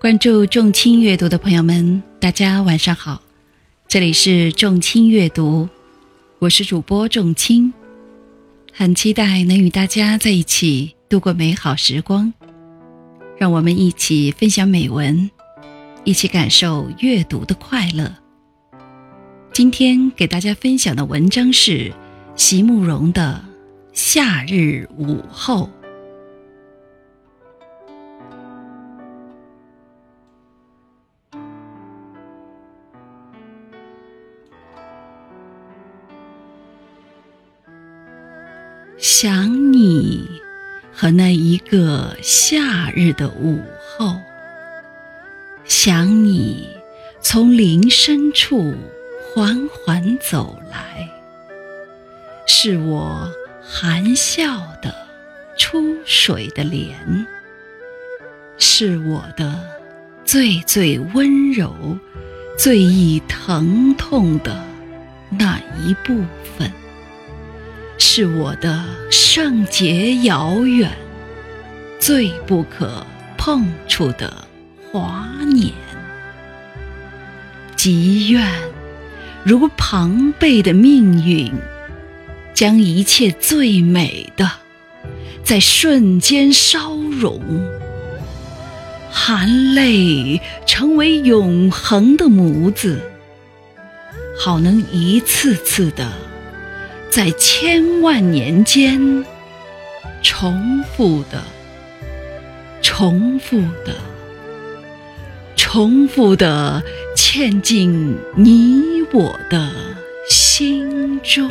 关注众卿阅读的朋友们，大家晚上好，这里是众卿阅读，我是主播众卿，很期待能与大家在一起度过美好时光，让我们一起分享美文，一起感受阅读的快乐。今天给大家分享的文章是席慕容的《夏日午后》。想你和那一个夏日的午后，想你从林深处缓缓走来，是我含笑的出水的莲，是我的最最温柔、最易疼痛的那一部分。是我的圣洁遥远，最不可碰触的华年。极愿如庞贝的命运，将一切最美的在瞬间烧融，含泪成为永恒的模子，好能一次次的。在千万年间，重复的、重复的、重复的嵌进你我的心中。